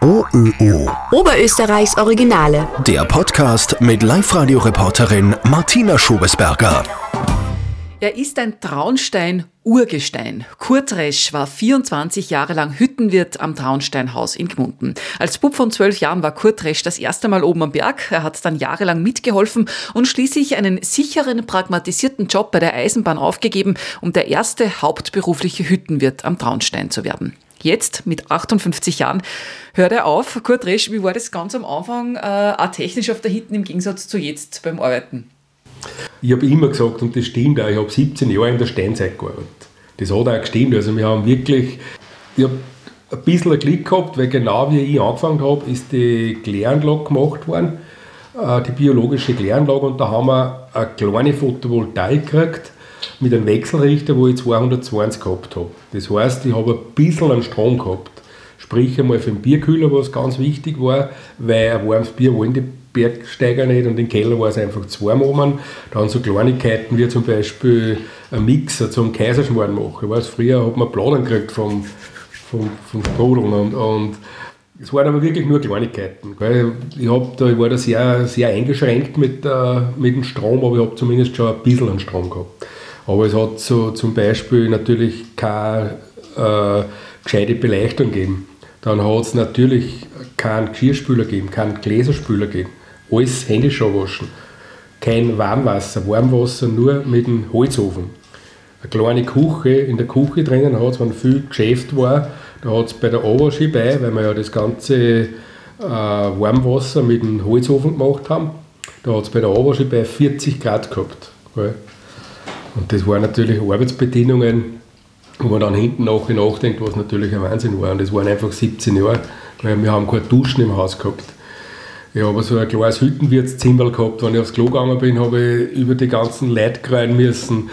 OÖO. Oberösterreichs Originale. Der Podcast mit Live-Radio-Reporterin Martina Schobesberger. Er ist ein Traunstein-Urgestein. Kurt Resch war 24 Jahre lang Hüttenwirt am Traunsteinhaus in Gmunden. Als Bub von zwölf Jahren war Kurt Resch das erste Mal oben am Berg. Er hat dann jahrelang mitgeholfen und schließlich einen sicheren, pragmatisierten Job bei der Eisenbahn aufgegeben, um der erste hauptberufliche Hüttenwirt am Traunstein zu werden. Jetzt, mit 58 Jahren, hört er auf. Kurt Resch, wie war das ganz am Anfang, äh, auch technisch auf der Hitten im Gegensatz zu jetzt beim Arbeiten? Ich habe immer gesagt, und das stimmt auch, ich habe 17 Jahre in der Steinzeit gearbeitet. Das hat auch gestimmt. Also wir haben wirklich, ich habe ein bisschen Glück gehabt, weil genau wie ich angefangen habe, ist die Kläranlage gemacht worden, äh, die biologische Kläranlage, und da haben wir eine kleine Photovoltaik gekriegt mit einem Wechselrichter, wo ich 220 gehabt habe. Das heißt, ich habe ein bisschen an Strom gehabt. Sprich einmal für den Bierkühler, was ganz wichtig war, weil ein warmes Bier wollen die Bergsteiger nicht und im Keller war es einfach zu warm oben. Dann so Kleinigkeiten wie zum Beispiel ein Mixer zum Kaiserschmarrn machen. Ich weiß, früher hat man Planen gekriegt vom, vom, vom Sprudeln und, und es waren aber wirklich nur Kleinigkeiten. Ich, hab da, ich war da sehr, sehr eingeschränkt mit, äh, mit dem Strom, aber ich habe zumindest schon ein bisschen an Strom gehabt. Aber es hat so zum Beispiel natürlich keine äh, gescheite Beleuchtung gegeben. Dann hat es natürlich keinen Geschirrspüler gegeben, keinen Gläserspüler gegeben. Alles händisch waschen. Kein Warmwasser, Warmwasser nur mit dem Holzofen. Eine kleine Küche, in der Küche drinnen hat es, wenn viel Geschäft war, da hat es bei der Abwasche bei, weil wir ja das ganze äh, Warmwasser mit dem Holzofen gemacht haben, da hat es bei der Abwasche bei 40 Grad gehabt. Gell? Und das waren natürlich Arbeitsbedingungen, wo man dann hinten nachher nachdenkt, was natürlich ein Wahnsinn war. Und das waren einfach 17 Jahre, weil wir haben keine Duschen im Haus gehabt. Ich habe so ein kleines Hüttenwirtszimmer gehabt. Wenn ich aufs Klo gegangen bin, habe ich über die ganzen Leute kreien müssen.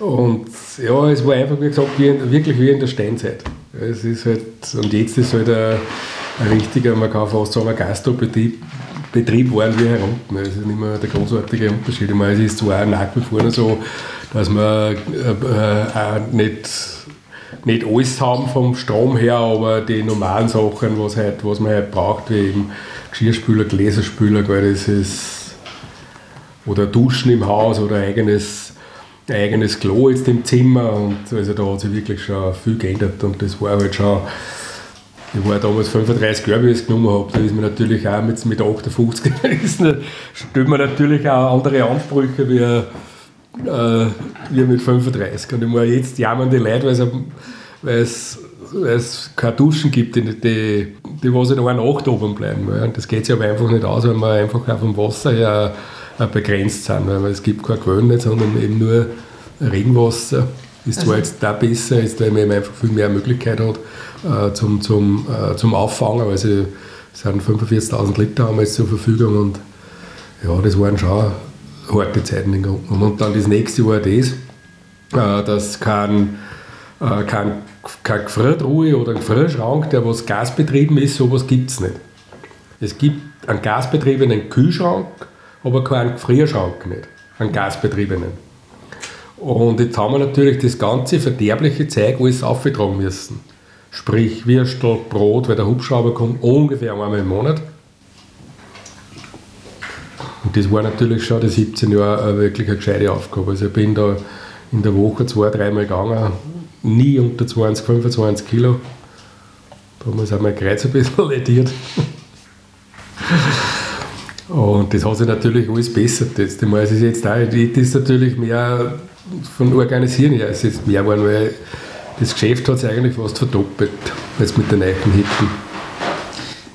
Und ja, es war einfach, wie gesagt, wie in, wirklich wie in der Steinzeit. Es ist halt, und jetzt ist halt ein, ein richtiger, man kann fast sagen, ein Gastrobetrieb Betrieb waren wir herum. Das ist nicht mehr der großartige Unterschied. Ich meine, es ist zwar nach wie vor so, dass wir äh, äh, nicht, nicht alles haben vom Strom her, aber die normalen Sachen, was, halt, was man halt braucht, wie eben Geschirrspüler, Gläserspüler, das ist, oder Duschen im Haus oder eigenes, eigenes Klo jetzt im Zimmer. Und also da hat sich wirklich schon viel geändert und das war halt schon ich war damals 35 Jahre, wie ich es genommen habe. Da ist man natürlich auch mit, mit 58 gewesen. stellt man natürlich auch andere Ansprüche wie, äh, wie mit 35. Und ich meine, jetzt jammern die Leute, weil es, keine Duschen gibt, die, die, die was in einer Nacht oben bleiben. Und das geht sich aber einfach nicht aus, weil wir einfach auch vom Wasser her begrenzt sind. Weil es gibt keine Quellen sondern eben nur Regenwasser. Ist zwar also jetzt da besser, ist, weil man einfach viel mehr Möglichkeit hat äh, zum, zum, äh, zum Auffangen, weil sie sind 45.000 Liter haben jetzt zur Verfügung und ja, das waren schon harte Zeiten in Grunde Und dann das nächste war das, äh, dass kein, äh, kein, kein Gefriertruhe oder ein Gefrierschrank, der was gasbetrieben ist, sowas gibt es nicht. Es gibt einen gasbetriebenen Kühlschrank, aber keinen Gefrierschrank nicht, einen gasbetriebenen. Und jetzt haben wir natürlich das ganze verderbliche Zeug alles aufgetragen müssen. Sprich Würstel, Brot, weil der Hubschrauber kommt ungefähr einmal im Monat. Und das war natürlich schon die 17 Jahre wirklich eine gescheite Aufgabe. Also ich bin da in der Woche zwei, dreimal gegangen, nie unter 20, 25 Kilo. Da haben wir Kreuz ein bisschen lediert. Und das hat sich natürlich alles besser. Jetzt. Ich meine, es ist jetzt auch, das ist natürlich mehr von Organisieren her, es ist mehr geworden, weil das Geschäft hat sich eigentlich fast verdoppelt, jetzt mit den Eichen Hitten.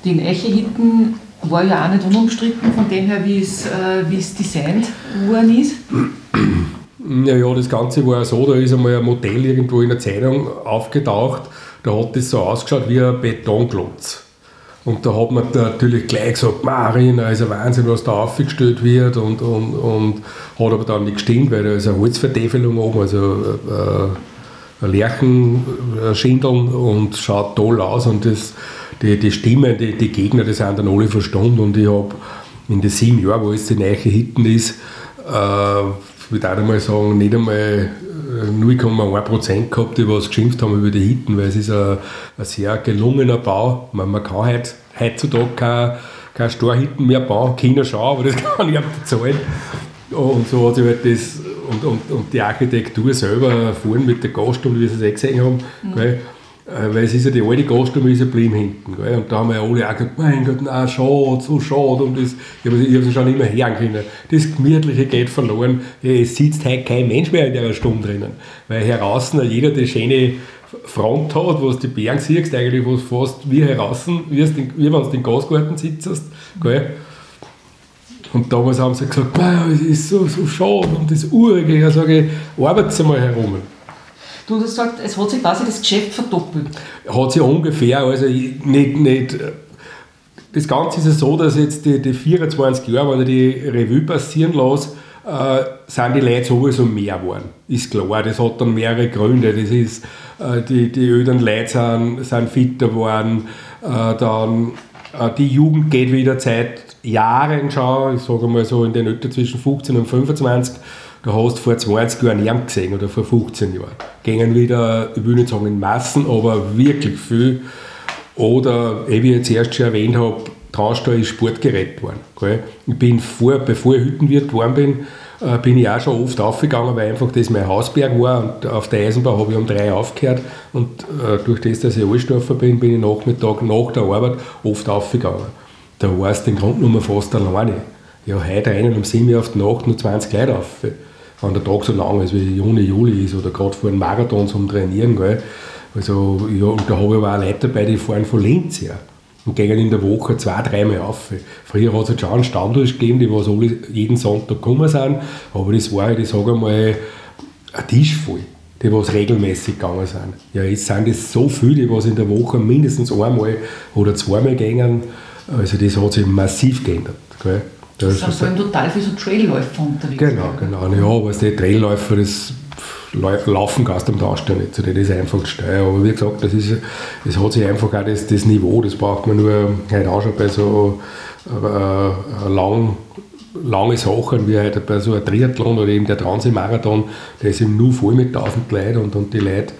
Die Eiche-Hitten war ja auch nicht unumstritten, von dem her, wie es, äh, wie es designt worden ist. Ja, ja, das Ganze war so, da ist einmal ein Modell irgendwo in der Zeitung aufgetaucht, da hat das so ausgeschaut wie ein Betonklotz. Und da hat man natürlich gleich gesagt, Marina, ist ein Wahnsinn, was da aufgestellt wird. Und, und, und hat aber dann nicht gestimmt, weil da ist eine Holzvertäfelung oben, also äh, ein Lärchenschindeln und schaut toll aus. Und das, die, die Stimmen, die, die Gegner, die sind dann alle verstanden und ich habe in den sieben Jahren, wo es die neue Hitten ist, äh, würde auch einmal sagen, nicht einmal 0,1% gehabt, die was geschimpft haben über die Hitten, weil es ist ein, ein sehr gelungener Bau. Man, man kann heut, heutzutage keine, keine Storhitten mehr bauen, China schon, aber das kann ich bezahlen. Und so hat sich halt das, und, und, und die Architektur selber vorhin mit der Gaststunde, wie sie es eh gesehen haben, mhm. Äh, weil es ist ja die alte Gaststube ist ja blieben hinten. Gell? Und da haben wir ja alle auch gesagt, mein Gott, nein, schade, so schade. Und das, ich habe es schon immer hören können. Das Gemütliche geht verloren. Es sitzt heute kein Mensch mehr in der Stunde drinnen. Weil heraus jeder die schöne Front hat, wo du die Berge siehst, eigentlich, wo es fast wie heraus, wie, wie wenn du den Gasgarten sitzt. Gell? Und damals haben sie gesagt, es ist so, so schade und das Urige. Ich sage, arbeitet mal herum. Du hast gesagt, es hat sich quasi das Geschäft verdoppelt. Hat sich ungefähr, also nicht, nicht das Ganze ist ja so, dass jetzt die, die 24 Jahre, wenn ich die Revue passieren lasse, äh, sind die Leute sowieso mehr geworden. Ist klar, das hat dann mehrere Gründe. Das ist, äh, die, die öden Leute sind, sind fitter geworden, äh, dann äh, die Jugend geht wieder seit Jahren schon, ich sage mal so in den Alter zwischen 15 und 25, da hast du vor 20 Jahren niemand gesehen oder vor 15 Jahren. Gehen wieder, ich will nicht sagen in Massen, aber wirklich viel. Oder, wie ich jetzt erst schon erwähnt habe, Traunstall ist Sportgerät geworden. Gell? Ich bin vor, bevor ich Hüttenwirt geworden bin, äh, bin ich auch schon oft aufgegangen, weil einfach das mein Hausberg war und auf der Eisenbahn habe ich um drei aufgehört und äh, durch das, dass ich Allstoffer bin, bin ich Nachmittag nach der Arbeit oft aufgegangen. Da war es den Grundnummer fast alleine. Ja, heute rennen um 7 Uhr auf die Nacht nur 20 Leute auf wenn der Tag so lang ist wie Juni, Juli ist oder gerade vor einem Marathon zum Trainieren. Gell. Also, ja, und da habe ich aber auch Leute dabei, die fahren von Linz her und gehen in der Woche zwei, dreimal auf. Früher hat es schon einen Standort gegeben, die was alle jeden Sonntag gekommen sind, aber das war, ich sage einmal, ein Tisch voll, die was regelmäßig gegangen sind. Ja, jetzt sind es so viele, die was in der Woche mindestens einmal oder zweimal gehen. Also das hat sich massiv geändert. Gell. Da sind vor allem total viele so Trailläufer unterwegs. Genau, genau. Ja, aber die Trailläufer, das Laufen kannst am Darstellen nicht. Das ist einfach steil. Aber wie gesagt, das, ist, das hat sich einfach auch das, das Niveau, das braucht man nur heute auch schon bei so äh, lang, lange Sachen wie halt bei so einem Triathlon oder eben der Transi-Marathon, der ist eben nur voll mit 1000 Leuten und, und die Leute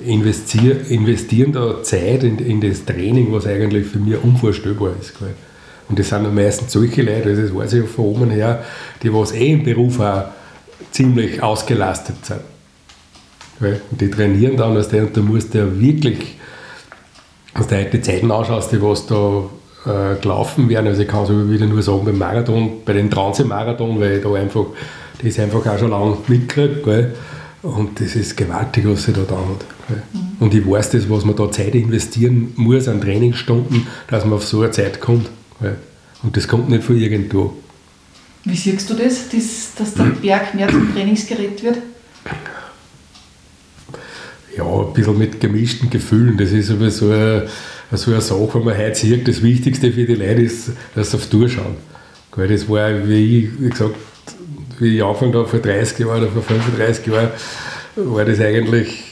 investieren, investieren da Zeit in, in das Training, was eigentlich für mich unvorstellbar ist. Gell. Und das sind dann meistens solche Leute, das weiß ich von oben her, die was eh im Beruf auch ziemlich ausgelastet sind. Und die trainieren dann, also und da musst du ja wirklich, wenn du die Zeiten anschaust, die was da äh, gelaufen werden, also ich kann es wieder nur sagen, beim Marathon, bei den Transi-Marathon, weil ich da einfach, das einfach auch schon lange mitkriege, und das ist gewaltig, was sie da da hat. Mhm. Und ich weiß das, was man da Zeit investieren muss an Trainingsstunden, dass man auf so eine Zeit kommt. Und das kommt nicht von irgendwo. Wie siehst du das, dass der Berg mehr zum Trainingsgerät wird? Ja, ein bisschen mit gemischten Gefühlen. Das ist aber so eine, so eine Sache, wenn man heute sieht, das Wichtigste für die Leute ist, dass sie aufs Tour schauen. Das war, wie ich gesagt, wie ich angefangen habe, vor 30 Jahren oder vor 35 Jahren, war das eigentlich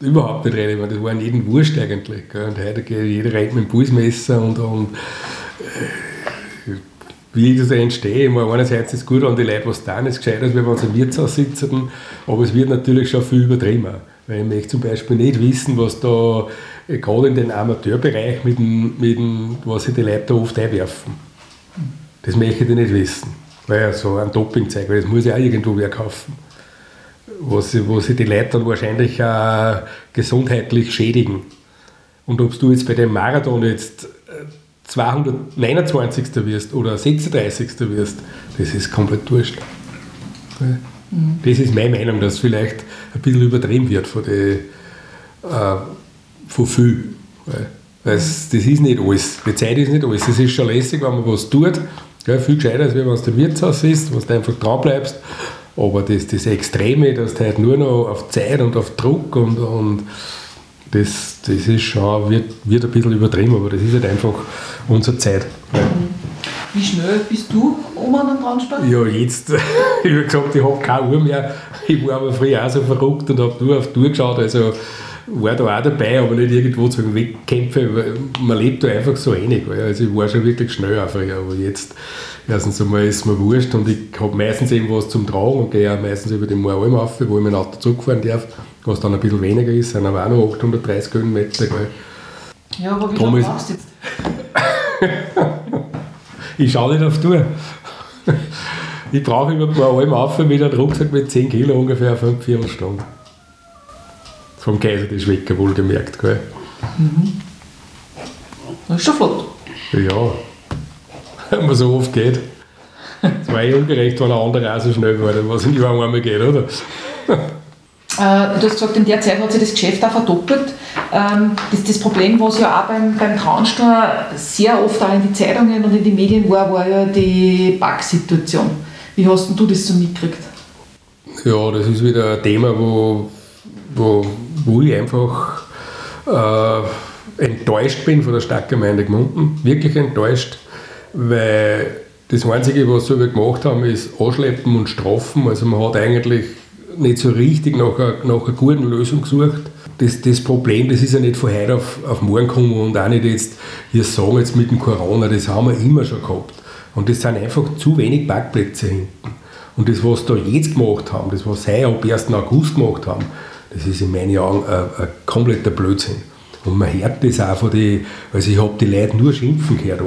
überhaupt nicht relevant. Das war in jedem Wurscht eigentlich. Und heute geht jeder rennt mit dem Pulsmesser und, und wie das entsteht. Einerseits ist es gut an die Leute, was tun, ist gescheiter, als wenn wir uns im Wirtshaus sitzen, aber es wird natürlich schon viel übertrieben. Weil ich möchte zum Beispiel nicht wissen, was da äh, gerade in den Amateurbereich mit dem, mit dem, was sich die Leute da oft einwerfen. Das möchte ich nicht wissen. Weil so ein Doping zeigt, weil das muss ja auch irgendwo wer kaufen. Was, wo sich die Leute dann wahrscheinlich auch gesundheitlich schädigen. Und ob du jetzt bei dem Marathon jetzt 229. wirst oder 36. wirst, das ist komplett wurscht. Das ist meine Meinung, dass vielleicht ein bisschen übertrieben wird von, die, äh, von viel. Das, das ist nicht alles. Die Zeit ist nicht alles. Es ist schon lässig, wenn man was tut. Ja, viel gescheiter, als wenn man aus Wirtshaus ist, wenn du einfach dran bleibst. Aber das, das Extreme, dass du halt nur noch auf Zeit und auf Druck und, und das, das ist schon, wird, wird ein bisschen übertrieben, aber das ist halt einfach unsere Zeit. Wie schnell bist du um an den Traunstein? Ja, jetzt, ich habe gesagt, ich habe keine Uhr mehr. Ich war aber früher auch so verrückt und habe nur auf die Tour geschaut. Also war da auch dabei, aber nicht irgendwo zum Wegkämpfen. Man lebt da einfach so einig. Also ich war schon wirklich schnell einfach, aber jetzt erstens einmal ist mir wurscht und ich habe meistens eben was zum Tragen und gehe auch meistens über den Mooralm auf, wo ich mein Auto zurückfahren darf, was dann ein bisschen weniger ist, sind aber auch noch 830 Höhenmeter. Ja, aber wie lange brauchst du jetzt? ich schaue nicht auf die Tour. Ich brauche über ein Alm auf mit einem Rucksack mit 10 Kilo ungefähr 5 Stunden. Vom Kaiser das Schwecker wohlgemerkt. Gell? Mhm. Das ist schon flott. Ja, wenn man so oft geht. Es war eh ungerecht, wenn ein anderer auch so schnell war, was in die einmal geht, oder? Äh, du hast gesagt, in der Zeit hat sich das Geschäft auch verdoppelt. Ähm, das, das Problem, was ja auch beim, beim Traunsteuer sehr oft auch in die Zeitungen und in die Medien war, war ja die Backsituation. Wie hast du das so mitgekriegt? Ja, das ist wieder ein Thema, wo, wo, wo ich einfach äh, enttäuscht bin von der Stadtgemeinde Gmunden. Wirklich enttäuscht, weil das Einzige, was wir gemacht haben, ist Anschleppen und Strafen. Also man hat eigentlich nicht so richtig nach einer, nach einer guten Lösung gesucht. Das, das Problem, das ist ja nicht von heute auf, auf morgen gekommen und auch nicht jetzt, wir sagen jetzt mit dem Corona, das haben wir immer schon gehabt. Und das sind einfach zu wenig Parkplätze hinten. Und das, was da jetzt gemacht haben, das, was sie ab 1. August gemacht haben, das ist in meinen Augen ein, ein kompletter Blödsinn. Und man hört das auch von den, also ich habe die Leute nur schimpfen gehört.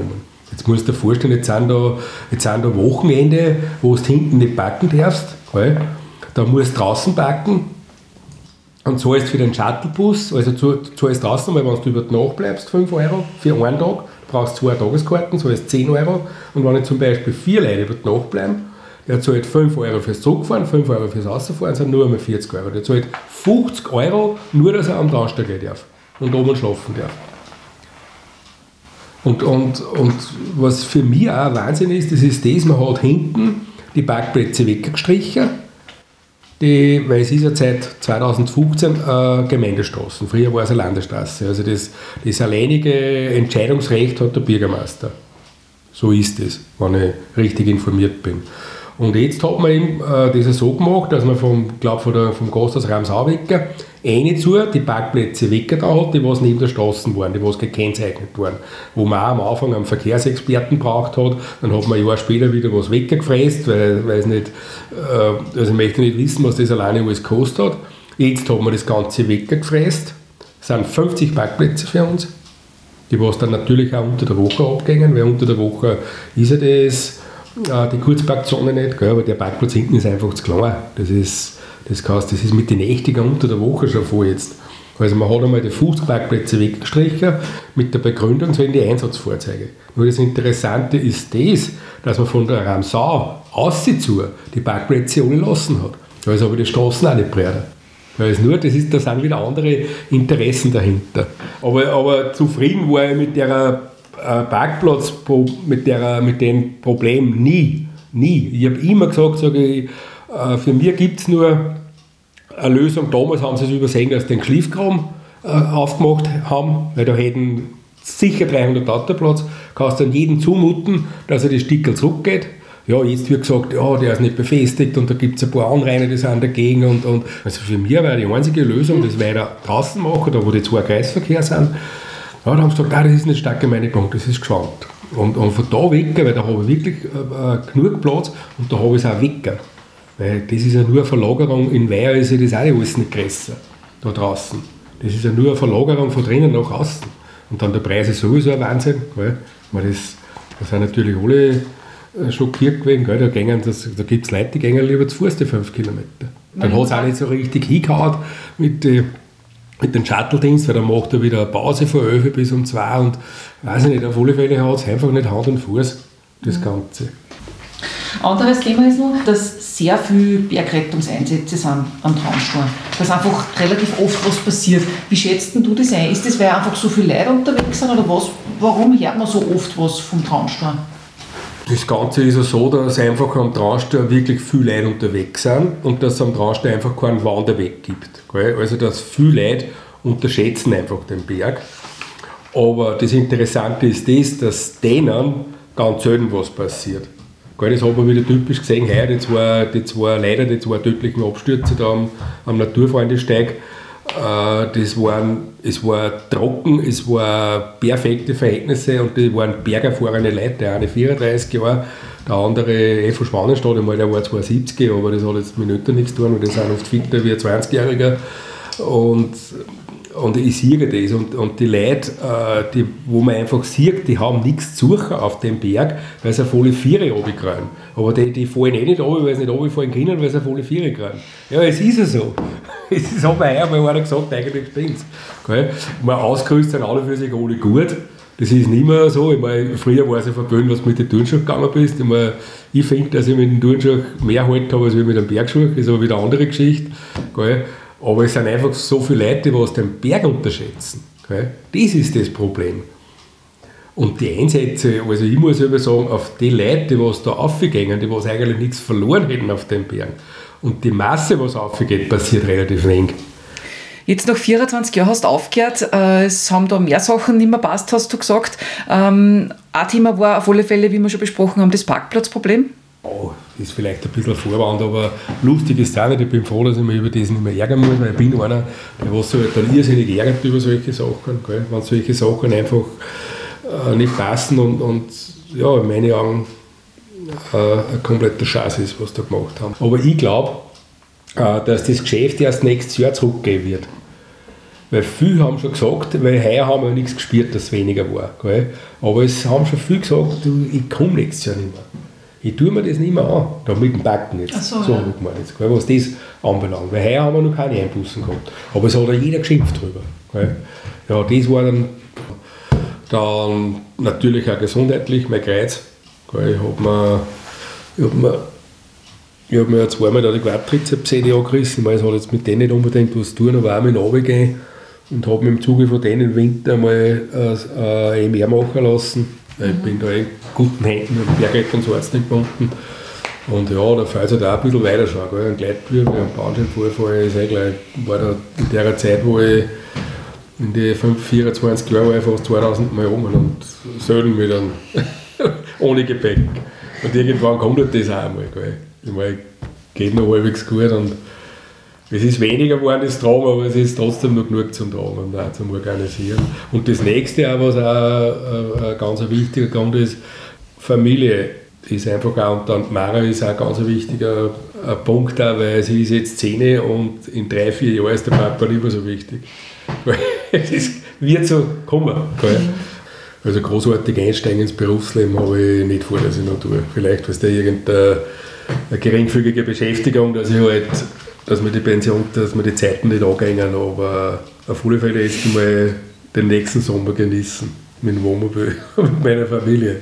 Jetzt musst du dir vorstellen, jetzt sind da, jetzt sind da Wochenende, wo du hinten nicht backen darfst. Gell? Da musst du draußen backen und zahlst für den Shuttlebus, also zahlst draußen, weil wenn du über die Nacht bleibst, 5 Euro für einen Tag, brauchst zwei Tageskarten, zahlst 10 Euro. Und wenn ich zum Beispiel vier Leute über die Nacht bleiben, der zahlt 5 Euro fürs Zurückfahren, 5 Euro fürs Rausfahren, sind nur einmal 40 Euro. Der zahlt 50 Euro, nur dass er am Traunsteig gehen darf und oben schlafen darf. Und, und, und was für mich auch ein Wahnsinn ist, das ist das, man hat hinten die Parkplätze weggestrichen die, weil es ist ja seit 2015 äh, Gemeindestraßen. Früher war es eine Landesstraße. Also das, das alleinige Entscheidungsrecht hat der Bürgermeister. So ist es, wenn ich richtig informiert bin. Und jetzt hat man eben äh, das so gemacht, dass man vom, glaub, von der, vom Gasthaus Ramsauwecker eine zu, die Parkplätze weggetan hat, die was neben der Straße waren, die was gekennzeichnet waren. Wo man auch am Anfang einen Verkehrsexperten braucht hat, dann hat man ein Jahr später wieder was weggefräst, weil, weil nicht, äh, also ich möchte nicht wissen, was das alleine alles gekostet hat. Jetzt hat man das Ganze weggefräst. Es sind 50 Parkplätze für uns, die was dann natürlich auch unter der Woche abgängen, weil unter der Woche ist ja das äh, die Kurzparkzone nicht, gell, aber der Parkplatz hinten ist einfach zu klein. Das ist, das heißt, das ist mit den Nächtigen unter der Woche schon vor jetzt. Also man hat einmal die 50 Parkplätze weggestrichen mit der Begründung, es werden die Einsatzfahrzeuge. Nur das Interessante ist das, dass man von der Ramsau aus zu die Parkplätze ohne lassen hat. Also habe ich die Straßen auch nicht breiter. Weil es nur, das ist, da sind wieder andere Interessen dahinter. Aber, aber zufrieden war ich mit der Parkplatz mit, der, mit dem Problem nie. Nie. Ich habe immer gesagt, sage ich, äh, für mich gibt es nur eine Lösung. Damals haben sie es übersehen, dass sie den Schliffkram äh, aufgemacht haben, weil da hätten sicher 300 Autoplatz. Kannst dann jedem zumuten, dass er das Stickel zurückgeht. Ja, jetzt wird gesagt, ja, der ist nicht befestigt und da gibt es ein paar Anrainer, die sind dagegen. Und, und also für mich war die einzige Lösung, das weiter draußen machen, da wo die zwei Kreisverkehr sind, ja, dann haben sie gesagt, nein, das ist nicht Stadtgemeindepunkt, das ist geschwankt. Und, und von da weg, weil da habe ich wirklich äh, genug Platz und da habe ich es auch weg. Weil das ist ja nur eine Verlagerung, in Weiher ist ja das auch alles nicht größer, da draußen. Das ist ja nur eine Verlagerung von drinnen nach außen. Und dann der Preis ist sowieso ein Wahnsinn. Weil das, da sind natürlich alle äh, schockiert gewesen. Gell? Da, da gibt es Leute, die gehen lieber zu Fuß die 5 Kilometer. Dann hat es auch nicht so richtig hingehauen mit den mit dem Shuttle-Dienst, weil dann macht er wieder eine Pause von 11 bis um 2 und weiß ich nicht, auf alle Fälle hat es einfach nicht Hand und Fuß, das Ganze. Anderes Thema ist noch, dass sehr viele Bergrettungseinsätze sind am Traunstein. Dass einfach relativ oft was passiert. Wie schätzt du das ein? Ist das, weil einfach so viele Leute unterwegs sind oder was? Warum hört man so oft was vom Traunstein? Das Ganze ist ja so, dass einfach am Traunstein wirklich viele Leute unterwegs sind und dass es am Traunstein einfach keinen Wanderweg gibt. Also dass viele Leute unterschätzen einfach den Berg. Aber das Interessante ist das, dass denen ganz selten was passiert. Das hat man wieder typisch gesehen, heuer die zwei, die zwei leider die zwei tödlichen Abstürze da am, am Naturfreundesteig. Äh, das waren, es war trocken, es war perfekte Verhältnisse und die waren bergerfahrene Leute. Der eine 34 Jahre, der andere eh von Schwanenstadt, einmal, der war 72, aber das hat jetzt mit Nöten nichts zu tun, weil die sind oft fitter wie ein 20-Jähriger. Und und ich sehe das. Und, und die Leute, äh, die, wo man einfach sieht, die haben nichts zu suchen auf dem Berg, weil sie eine volle Viere runterkriegen. Aber die, die fallen eh nicht runter, weil sie nicht runterfallen können, weil sie eine volle Viere kriegen. Ja, es ist ja so. Es ist aber heuer, weil einer gesagt eigentlich stimmt es. Mal ausgerüstet sind alle für sich alle gut. Das ist nicht mehr so. Ich meine, früher war es ja verböhnt, was du mit den Turnschuhen gegangen bist. Ich, meine, ich finde, dass ich mit den Turnschuhen mehr Halt habe als mit dem Bergschuh. Das ist aber wieder eine andere Geschichte. Gell? Aber es sind einfach so viele Leute, die den Berg unterschätzen. Gell? Das ist das Problem. Und die Einsätze, also ich muss aber sagen, auf die Leute, die was da aufgehen, die was eigentlich nichts verloren hätten auf den Berg, und die Masse, was aufgeht, passiert relativ wenig. Jetzt nach 24 Jahren hast du aufgehört, äh, es haben da mehr Sachen nicht mehr passt, hast du gesagt. Ähm, ein Thema war auf alle Fälle, wie wir schon besprochen haben, das Parkplatzproblem. Oh, ist vielleicht ein bisschen Vorwand, aber lustig ist es auch nicht. Ich bin froh, dass ich mich über das nicht mehr ärgern muss, weil ich bin einer, der was so halt dann irrsinnig ärgert über solche Sachen, gell? wenn solche Sachen einfach äh, nicht passen und, und ja, in meinen Augen ein kompletter Scheiß ist, was da gemacht haben. Aber ich glaube, äh, dass das Geschäft erst nächstes Jahr zurückgehen wird. Weil viele haben schon gesagt, weil heuer haben wir nichts gespürt, dass es weniger war. Gell? Aber es haben schon viele gesagt, ich komme nächstes Jahr nicht mehr ich tue mir das nicht mehr an, da mit dem Backen jetzt. so, so ja. habe jetzt, was das anbelangt. Weil heuer haben wir noch keine Einbußen gehabt. Aber es hat ja jeder geschimpft drüber. Gell? Ja, das war dann, dann natürlich auch gesundheitlich mein Kreuz. Gell? Ich habe mir, hab mir, hab mir zweimal da die Quadrizepssehne angerissen. Ich meine, es hat jetzt mit denen nicht unbedingt was zu tun, aber auch mit runtergehen und habe mir im Zuge von denen im Winter mal ein äh, EMR machen lassen ich bin da in guten Händen mit Bergrettungsarzt gebunden. Und ja, da fällt es halt auch ein bisschen weiter schon. Gell? Ein Gleitbühr, ein Bandscheibenvorfall ist eh gleich, war da in der Zeit, wo ich in die 5, 24 Jahre war ich fast 2000 Mal rum und selten mit einem ohne Gepäck. Und irgendwann kommt halt das auch einmal. Gell? Ich meine, geht noch halbwegs gut und es ist weniger geworden, das Tragen, aber es ist trotzdem noch genug zum Tragen und auch zum Organisieren. Und das nächste, auch, was auch äh, ein ganz wichtiger Grund ist, Familie ist einfach auch, und dann Mara ist auch ein ganz wichtiger ein Punkt, auch, weil sie ist jetzt 10 und in drei, vier Jahren ist der Papa nicht mehr so wichtig. es wird so kommen. Gell? Also großartig einsteigen ins Berufsleben habe ich nicht vor, dass ich noch tue. Vielleicht, was der irgendeine geringfügige Beschäftigung, dass ich halt dass wir die Pension, dass wir die Zeiten nicht angehen, aber auf alle Fälle jetzt mal den nächsten Sommer genießen mit dem Wohnmobil mit meiner Familie.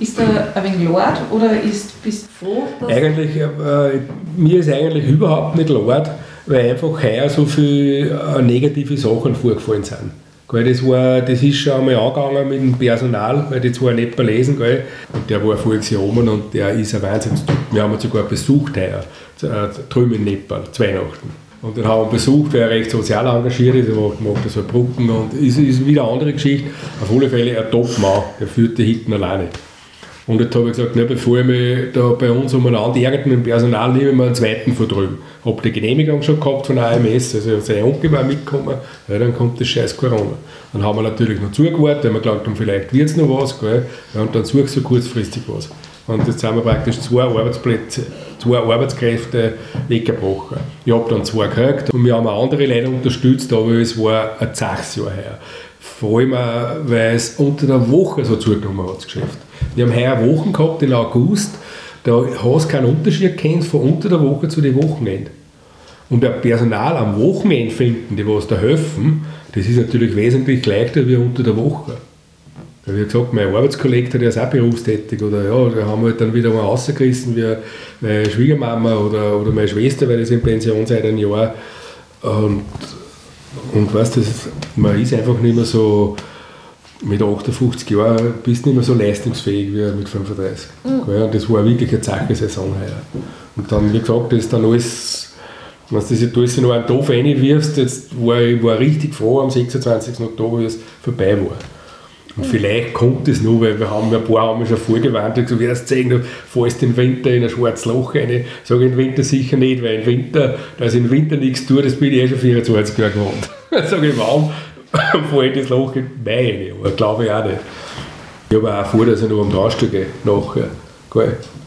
Ist da ein wenig Lord oder ist, bist du froh? Eigentlich, äh, mir ist eigentlich überhaupt nicht Lord, weil einfach heuer so viele äh, negative Sachen vorgefallen sind. Gell, das, war, das ist schon einmal angegangen mit dem Personal, weil die zwei nicht lesen, gell, und der war voriges Jahr oben und der ist ein Wahnsinnstyp. Wir haben ihn sogar besucht heuer, äh, drüben in Nepal, zu Weihnachten. Und den haben wir besucht, weil er recht sozial engagiert ist, er macht, macht so Brücken und ist, ist wieder eine andere Geschichte. Auf alle Fälle ein Top-Mann, der führt die hinten alleine. Und jetzt habe ich gesagt, ne, bevor ich mich da bei uns umeinander dem Personal, nehme mir einen zweiten von drüben. Habe die Genehmigung schon gehabt von AMS, also sein Onkel war mitgekommen, ja, dann kommt das scheiß Corona. Dann haben wir natürlich noch zugewartet, weil wir gedacht haben, vielleicht wird es noch was, gell? Ja, und dann suchst du kurzfristig was. Und jetzt haben wir praktisch zwei Arbeitsplätze, zwei Arbeitskräfte weggebrochen. Ich habe dann zwei gekriegt und wir haben auch andere Leute unterstützt, aber es war ein Zachsjahr her. Vor allem weil es unter der Woche so zugenommen hat, das Geschäft. Wir haben heuer Wochen gehabt im August, da hast du keinen Unterschied kennt von unter der Woche zu den Wochenende. Und ein Personal am Wochenende finden, die was da helfen, das ist natürlich wesentlich leichter wie unter der Woche. Wie gesagt, mein Arbeitskollege, der ist auch berufstätig oder ja, da haben wir halt dann wieder mal rausgerissen, wie meine Schwiegermama oder, oder meine Schwester, weil das in Pension seit einem Jahr. Und, und weißt du, man ist einfach nicht mehr so, mit 58 Jahren bist du nicht mehr so leistungsfähig wie mit 35. Mhm. Ja, das war wirklich eine zache Saison heuer. Und dann, wie gesagt, das ist dann alles, wenn du das in einen Topf reinwirfst, jetzt war ich war richtig froh am 26. Oktober, wie es vorbei war. Und vielleicht kommt es nur, weil wir haben ein paar haben schon vorgewarnt, wie das zeigen, du fällst im Winter in ein schwarzes Loch rein. Sage ich im Winter sicher nicht, weil im Winter, dass ich im Winter nichts tue, das bin ich eh schon 24 Jahre gewohnt. Sage ich, warum fällt das Loch in Mai rein? Aber glaube ich auch nicht. Ich habe auch vor, dass ich noch am Traunstuhl gehe, nachher.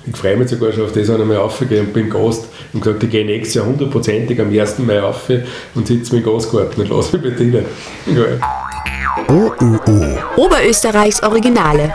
Ich freue mich sogar schon auf das einmal aufgehen und bin Gast. Und gesagt, ich gehe nächstes Jahr hundertprozentig am 1. Mai auf und sitze mit dem Gastgarten und lasse mich bedienen. OÖO. Oberösterreichs Originale.